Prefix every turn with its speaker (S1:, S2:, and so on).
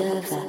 S1: observer.